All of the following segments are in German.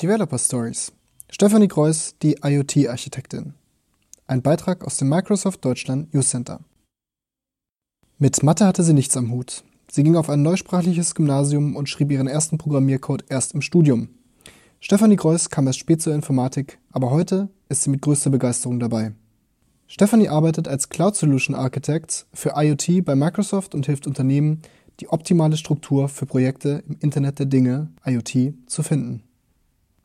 Developer Stories. Stephanie Kreuss, die IoT-Architektin. Ein Beitrag aus dem Microsoft Deutschland News Center. Mit Mathe hatte sie nichts am Hut. Sie ging auf ein neusprachliches Gymnasium und schrieb ihren ersten Programmiercode erst im Studium. Stefanie Kreuss kam erst spät zur Informatik, aber heute ist sie mit größter Begeisterung dabei. Stefanie arbeitet als Cloud Solution Architect für IoT bei Microsoft und hilft Unternehmen, die optimale Struktur für Projekte im Internet der Dinge, IoT, zu finden.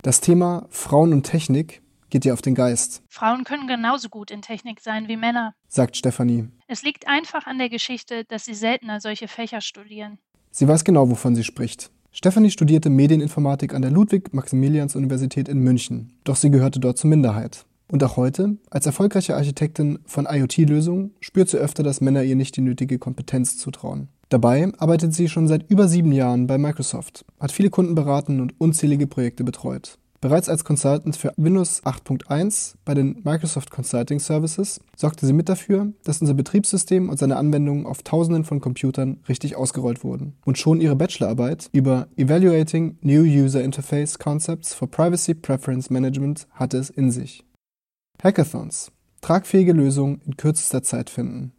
Das Thema Frauen und Technik geht ihr auf den Geist. Frauen können genauso gut in Technik sein wie Männer, sagt Stefanie. Es liegt einfach an der Geschichte, dass sie seltener solche Fächer studieren. Sie weiß genau, wovon sie spricht. Stefanie studierte Medieninformatik an der Ludwig-Maximilians-Universität in München, doch sie gehörte dort zur Minderheit. Und auch heute, als erfolgreiche Architektin von IoT-Lösungen, spürt sie öfter, dass Männer ihr nicht die nötige Kompetenz zutrauen. Dabei arbeitet sie schon seit über sieben Jahren bei Microsoft, hat viele Kunden beraten und unzählige Projekte betreut. Bereits als Consultant für Windows 8.1 bei den Microsoft Consulting Services sorgte sie mit dafür, dass unser Betriebssystem und seine Anwendungen auf Tausenden von Computern richtig ausgerollt wurden. Und schon ihre Bachelorarbeit über Evaluating New User Interface Concepts for Privacy Preference Management hatte es in sich. Hackathons. Tragfähige Lösungen in kürzester Zeit finden.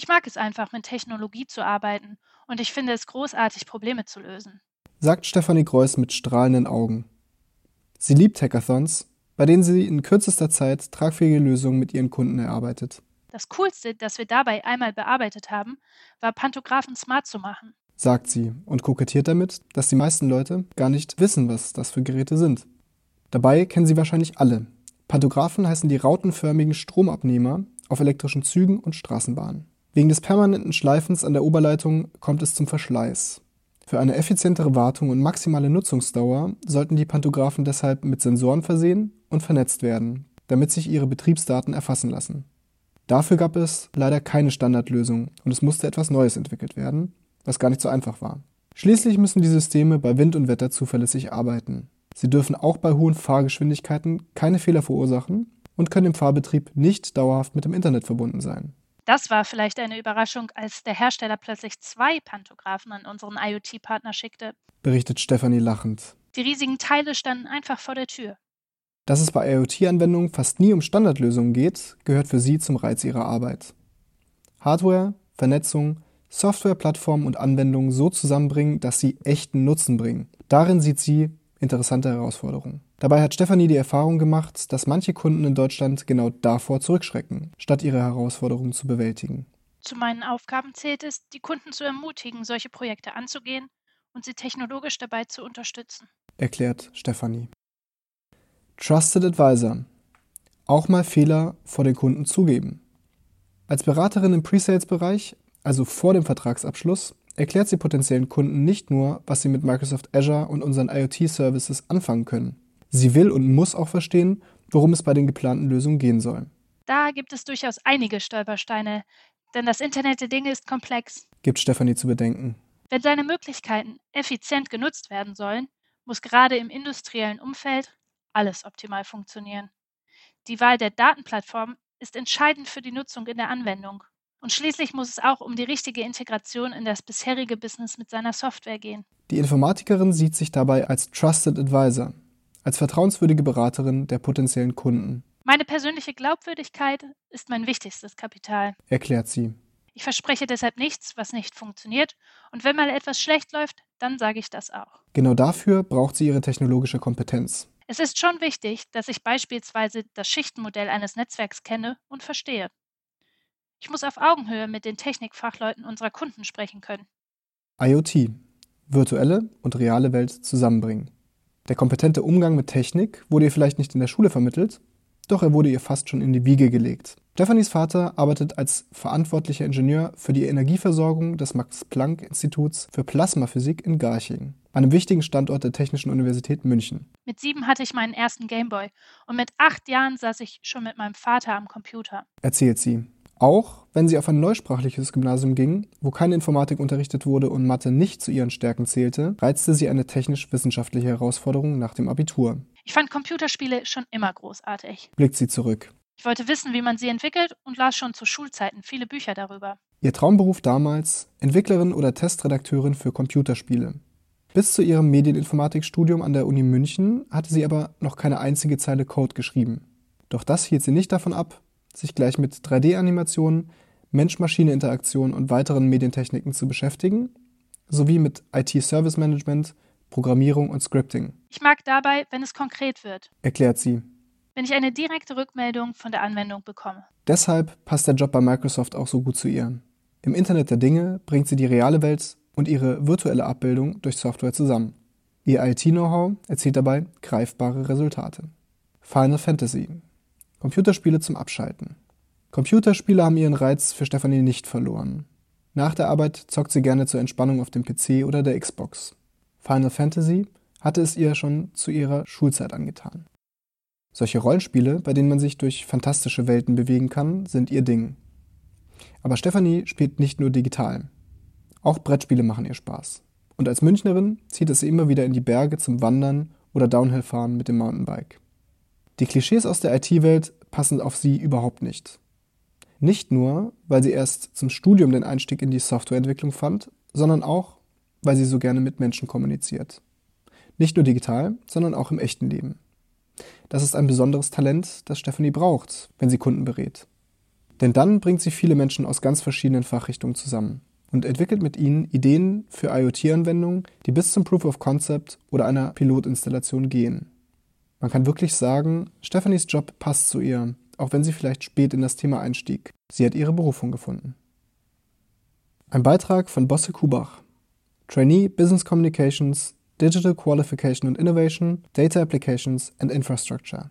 Ich mag es einfach, mit Technologie zu arbeiten und ich finde es großartig, Probleme zu lösen. Sagt Stefanie Greuß mit strahlenden Augen. Sie liebt Hackathons, bei denen sie in kürzester Zeit tragfähige Lösungen mit ihren Kunden erarbeitet. Das Coolste, das wir dabei einmal bearbeitet haben, war Pantographen smart zu machen, sagt sie und kokettiert damit, dass die meisten Leute gar nicht wissen, was das für Geräte sind. Dabei kennen sie wahrscheinlich alle. Pantographen heißen die rautenförmigen Stromabnehmer auf elektrischen Zügen und Straßenbahnen. Wegen des permanenten Schleifens an der Oberleitung kommt es zum Verschleiß. Für eine effizientere Wartung und maximale Nutzungsdauer sollten die Pantographen deshalb mit Sensoren versehen und vernetzt werden, damit sich ihre Betriebsdaten erfassen lassen. Dafür gab es leider keine Standardlösung und es musste etwas Neues entwickelt werden, was gar nicht so einfach war. Schließlich müssen die Systeme bei Wind und Wetter zuverlässig arbeiten. Sie dürfen auch bei hohen Fahrgeschwindigkeiten keine Fehler verursachen und können im Fahrbetrieb nicht dauerhaft mit dem Internet verbunden sein. Das war vielleicht eine Überraschung, als der Hersteller plötzlich zwei Pantographen an unseren IoT-Partner schickte. Berichtet Stefanie lachend. Die riesigen Teile standen einfach vor der Tür. Dass es bei IoT-Anwendungen fast nie um Standardlösungen geht, gehört für sie zum Reiz ihrer Arbeit. Hardware, Vernetzung, Software, Plattformen und Anwendungen so zusammenbringen, dass sie echten Nutzen bringen. Darin sieht sie interessante Herausforderungen. Dabei hat Stefanie die Erfahrung gemacht, dass manche Kunden in Deutschland genau davor zurückschrecken, statt ihre Herausforderungen zu bewältigen. Zu meinen Aufgaben zählt es, die Kunden zu ermutigen, solche Projekte anzugehen und sie technologisch dabei zu unterstützen. Erklärt Stefanie. Trusted Advisor. Auch mal Fehler vor den Kunden zugeben. Als Beraterin im Presales-Bereich, also vor dem Vertragsabschluss, erklärt sie potenziellen Kunden nicht nur, was sie mit Microsoft Azure und unseren IoT-Services anfangen können. Sie will und muss auch verstehen, worum es bei den geplanten Lösungen gehen soll. Da gibt es durchaus einige Stolpersteine, denn das Internet der Dinge ist komplex. Gibt Stefanie zu bedenken. Wenn seine Möglichkeiten effizient genutzt werden sollen, muss gerade im industriellen Umfeld alles optimal funktionieren. Die Wahl der Datenplattform ist entscheidend für die Nutzung in der Anwendung. Und schließlich muss es auch um die richtige Integration in das bisherige Business mit seiner Software gehen. Die Informatikerin sieht sich dabei als Trusted Advisor, als vertrauenswürdige Beraterin der potenziellen Kunden. Meine persönliche Glaubwürdigkeit ist mein wichtigstes Kapital, erklärt sie. Ich verspreche deshalb nichts, was nicht funktioniert, und wenn mal etwas schlecht läuft, dann sage ich das auch. Genau dafür braucht sie ihre technologische Kompetenz. Es ist schon wichtig, dass ich beispielsweise das Schichtenmodell eines Netzwerks kenne und verstehe. Ich muss auf Augenhöhe mit den Technikfachleuten unserer Kunden sprechen können. IoT. Virtuelle und reale Welt zusammenbringen. Der kompetente Umgang mit Technik wurde ihr vielleicht nicht in der Schule vermittelt, doch er wurde ihr fast schon in die Wiege gelegt. Stephanies Vater arbeitet als verantwortlicher Ingenieur für die Energieversorgung des Max-Planck-Instituts für Plasmaphysik in Garching, einem wichtigen Standort der Technischen Universität München. Mit sieben hatte ich meinen ersten Gameboy und mit acht Jahren saß ich schon mit meinem Vater am Computer. Erzählt sie. Auch wenn sie auf ein neusprachliches Gymnasium ging, wo keine Informatik unterrichtet wurde und Mathe nicht zu ihren Stärken zählte, reizte sie eine technisch-wissenschaftliche Herausforderung nach dem Abitur. Ich fand Computerspiele schon immer großartig. Blickt sie zurück. Ich wollte wissen, wie man sie entwickelt und las schon zu Schulzeiten viele Bücher darüber. Ihr Traumberuf damals, Entwicklerin oder Testredakteurin für Computerspiele. Bis zu ihrem Medieninformatikstudium an der Uni München hatte sie aber noch keine einzige Zeile Code geschrieben. Doch das hielt sie nicht davon ab, sich gleich mit 3D-Animationen, Mensch-Maschine-Interaktion und weiteren Medientechniken zu beschäftigen, sowie mit IT-Service Management, Programmierung und Scripting. Ich mag dabei, wenn es konkret wird, erklärt sie. Wenn ich eine direkte Rückmeldung von der Anwendung bekomme. Deshalb passt der Job bei Microsoft auch so gut zu ihr. Im Internet der Dinge bringt sie die reale Welt und ihre virtuelle Abbildung durch Software zusammen. Ihr IT-Know-how erzielt dabei greifbare Resultate. Final Fantasy. Computerspiele zum Abschalten. Computerspiele haben ihren Reiz für Stephanie nicht verloren. Nach der Arbeit zockt sie gerne zur Entspannung auf dem PC oder der Xbox. Final Fantasy hatte es ihr schon zu ihrer Schulzeit angetan. Solche Rollenspiele, bei denen man sich durch fantastische Welten bewegen kann, sind ihr Ding. Aber Stephanie spielt nicht nur digital. Auch Brettspiele machen ihr Spaß. Und als Münchnerin zieht es sie immer wieder in die Berge zum Wandern oder Downhillfahren mit dem Mountainbike. Die Klischees aus der IT-Welt passen auf sie überhaupt nicht. Nicht nur, weil sie erst zum Studium den Einstieg in die Softwareentwicklung fand, sondern auch, weil sie so gerne mit Menschen kommuniziert. Nicht nur digital, sondern auch im echten Leben. Das ist ein besonderes Talent, das Stephanie braucht, wenn sie Kunden berät. Denn dann bringt sie viele Menschen aus ganz verschiedenen Fachrichtungen zusammen und entwickelt mit ihnen Ideen für IoT-Anwendungen, die bis zum Proof of Concept oder einer Pilotinstallation gehen. Man kann wirklich sagen, Stephanies Job passt zu ihr, auch wenn sie vielleicht spät in das Thema einstieg. Sie hat ihre Berufung gefunden. Ein Beitrag von Bosse Kubach. Trainee Business Communications, Digital Qualification and Innovation, Data Applications and Infrastructure.